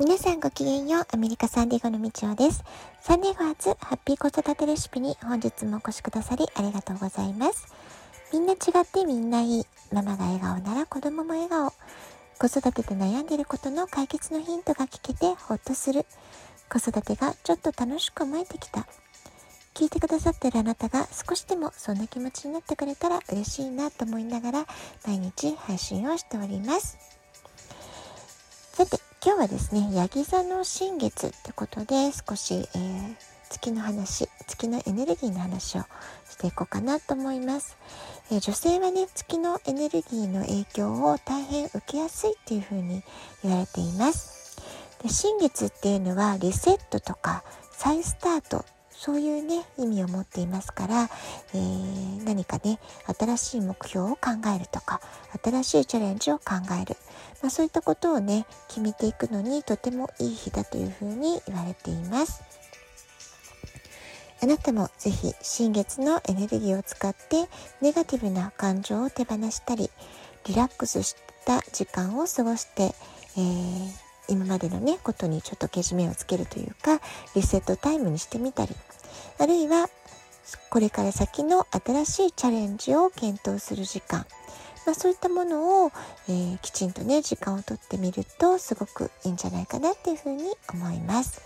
皆さんごきげんよう。アメリカサンディエゴのみちおです。サンディエゴ初ハッピー子育てレシピに本日もお越しくださりありがとうございます。みんな違ってみんないい。ママが笑顔なら子供も笑顔。子育てで悩んでいることの解決のヒントが聞けてほっとする。子育てがちょっと楽しく思えてきた。聞いてくださってるあなたが少しでもそんな気持ちになってくれたら嬉しいなと思いながら毎日配信をしております。さて、今日はですね、ヤギ座の新月ってことで少し、えー、月の話、月のエネルギーの話をしていこうかなと思います。えー、女性はね、月のエネルギーの影響を大変受けやすいっていうふうに言われています。で新月っていうのはリセットとか再スタートそういうね意味を持っていますから、えー、何かね新しい目標を考えるとか新しいチャレンジを考える。まあ、そういったことをね決めていくのにとてもいい日だというふうに言われています。あなたもぜひ新月のエネルギーを使ってネガティブな感情を手放したりリラックスした時間を過ごして、えー、今までのねことにちょっとけじめをつけるというかリセットタイムにしてみたりあるいはこれから先の新しいチャレンジを検討する時間まあ、そういったものを、えー、きちんとね時間をとってみるとすごくいいんじゃないかなっていうふうに思います。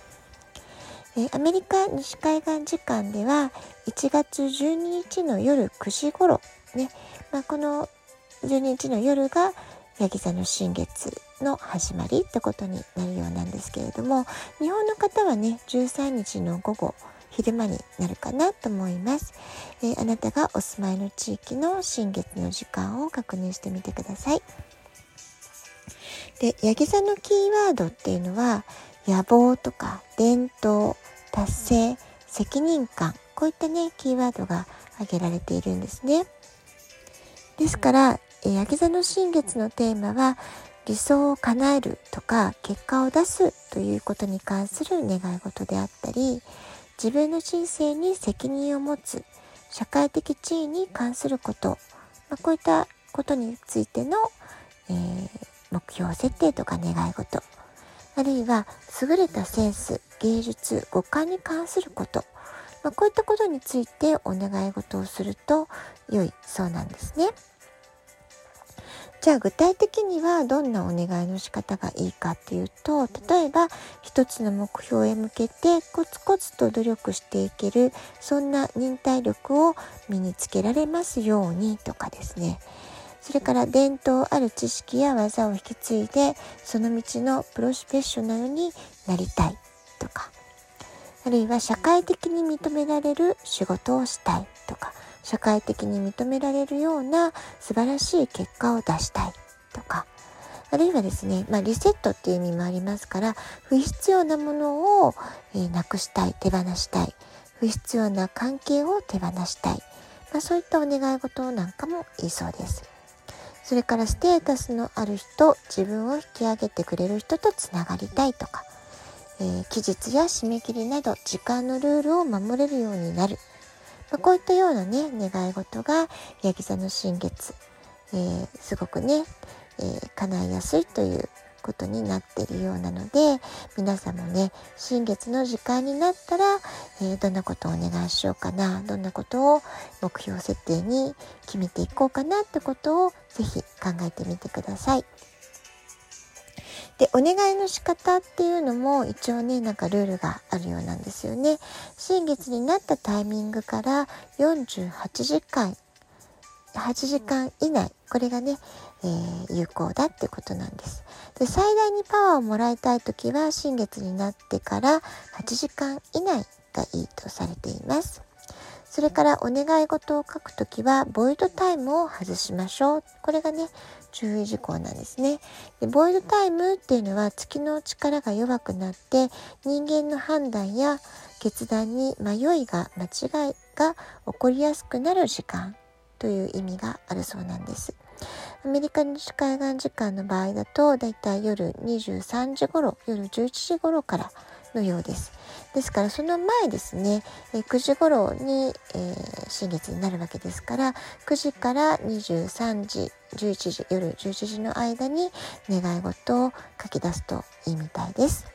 えー、アメリカ西海岸時間では1月12日の夜9時頃ね、まあ、この12日の夜がヤギ座の新月の始まりってことになるようなんですけれども日本の方はね13日の午後昼間になるかなと思います、えー、あなたがお住まいの地域の新月の時間を確認してみてください。でヤギ座のキーワードっていうのは野望とか伝統達成責任感こういったねキーワードが挙げられているんですね。ですからヤギ座の新月のテーマは理想を叶えるとか結果を出すということに関する願い事であったり自分の人生に責任を持つ社会的地位に関すること、まあ、こういったことについての、えー、目標設定とか願い事あるいは優れたセンス芸術五感に関すること、まあ、こういったことについてお願い事をすると良いそうなんですね。じゃあ具体的にはどんなお願いの仕方がいいかっていうと例えば一つの目標へ向けてコツコツと努力していけるそんな忍耐力を身につけられますようにとかですね。それから伝統ある知識や技を引き継いでその道のプロフェッショナルになりたいとか。あるいは社会的に認められる仕事をしたいとか。社会的に認められるような素晴らしい結果を出したいとかあるいはですね、まあ、リセットっていう意味もありますから不必要なものを、えー、なくしたい手放したい不必要な関係を手放したい、まあ、そういったお願い事なんかもいいそうです。それからステータスのある人自分を引き上げてくれる人とつながりたいとか、えー、期日や締め切りなど時間のルールを守れるようになるまあ、こういったようなね願い事がヤギ座の新月、えー、すごくね、えー、叶いやすいということになっているようなので皆さんもね新月の時間になったら、えー、どんなことをお願いしようかなどんなことを目標設定に決めていこうかなってことを是非考えてみてください。で、お願いの仕方っていうのも一応ね、なんかルールがあるようなんですよね。新月になったタイミングから48時間、8時間以内、これがね、えー、有効だってことなんです。で、最大にパワーをもらいたい時は新月になってから8時間以内がいいとされています。それからお願い事を書くときはボイドタイムを外しましょう。これがね、注意事項なんですね。でボイドタイムっていうのは月の力が弱くなって人間の判断や決断に迷いが間違いが起こりやすくなる時間という意味があるそうなんです。アメリカ西海岸時間の場合だとだいたい夜23時頃夜11時頃からのようです。ですからその前ですね、え9時頃に、えー、新月になるわけですから9時から23時11時夜11時の間に願い事を書き出すといいみたいです。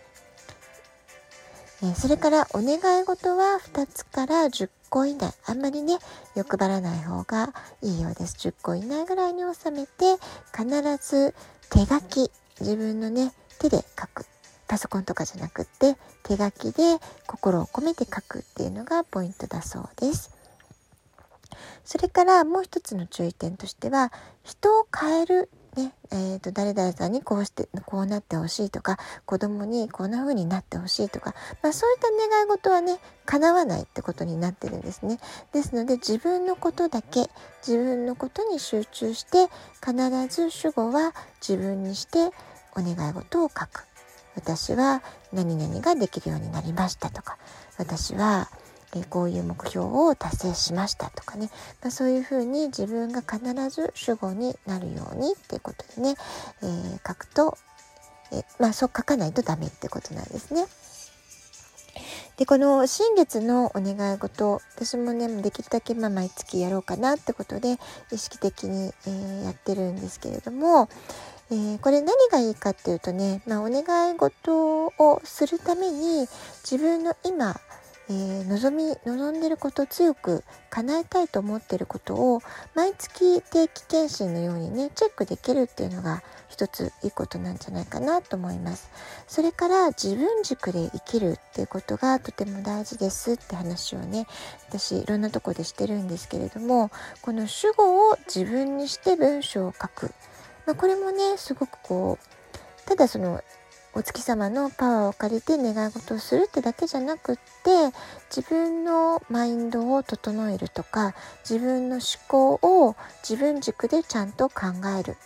えそれからお願い事は2つから10個以内あんまりね欲張らない方がいいようです10個以内ぐらいに収めて必ず手書き自分のね手で書くパソコンとかじゃなくって手書きで心を込めて書くっていうのがポイントだそうです。それからもう一つの注意点としては人を変えるねえーと、誰々さんにこうしてこうなってほしいとか子供にこんな風になってほしいとか、まあ、そういった願い事はね叶わないってことになってるんですね。ですので自分のことだけ自分のことに集中して必ず主語は自分にしてお願い事を書く。私は何々ができるようになりましたとか私はえこういう目標を達成しましたとかね、まあ、そういうふうに自分が必ず主語になるようにっていうことでね、えー、書くと、えまあそう書かないとダメってことなんですね。でこの新月のお願い事私もねできるだけまあ毎月やろうかなってことで意識的に、えー、やってるんですけれども、えー、これ何がいいかっていうとね、まあ、お願い事をするために自分の今えー、望み望んでること強く叶えたいと思ってることを毎月定期検診のようにねチェックできるっていうのが一ついいことなんじゃないかなと思います。それから自分軸で生きるっていうことがとても大事ですって話をね私いろんなとこでしてるんですけれどもこの主語を自分にして文章を書く、まあ、これもねすごくこうただそのお月様のパワーを借りて願い事をするってだけじゃなくって自分のマインドを整えるとか自分の思考を自分軸でちゃんと考える、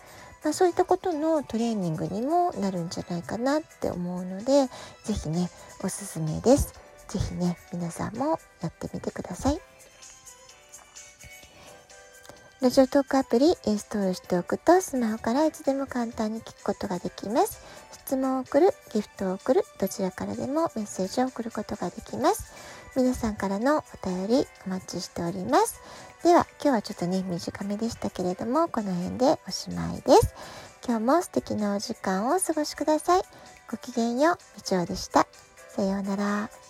まあ、そういったことのトレーニングにもなるんじゃないかなって思うので是非ねおすすめです。是非ね皆さんもやってみてください。ラジオトークアプリインストールしておくとスマホからいつでも簡単に聞くことができます。質問を送る、ギフトを送る、どちらからでもメッセージを送ることができます。皆さんからのお便りお待ちしております。では、今日はちょっとね、短めでしたけれども、この辺でおしまいです。今日も素敵なお時間をお過ごしください。ごきげんよう、みちおでした。さようなら。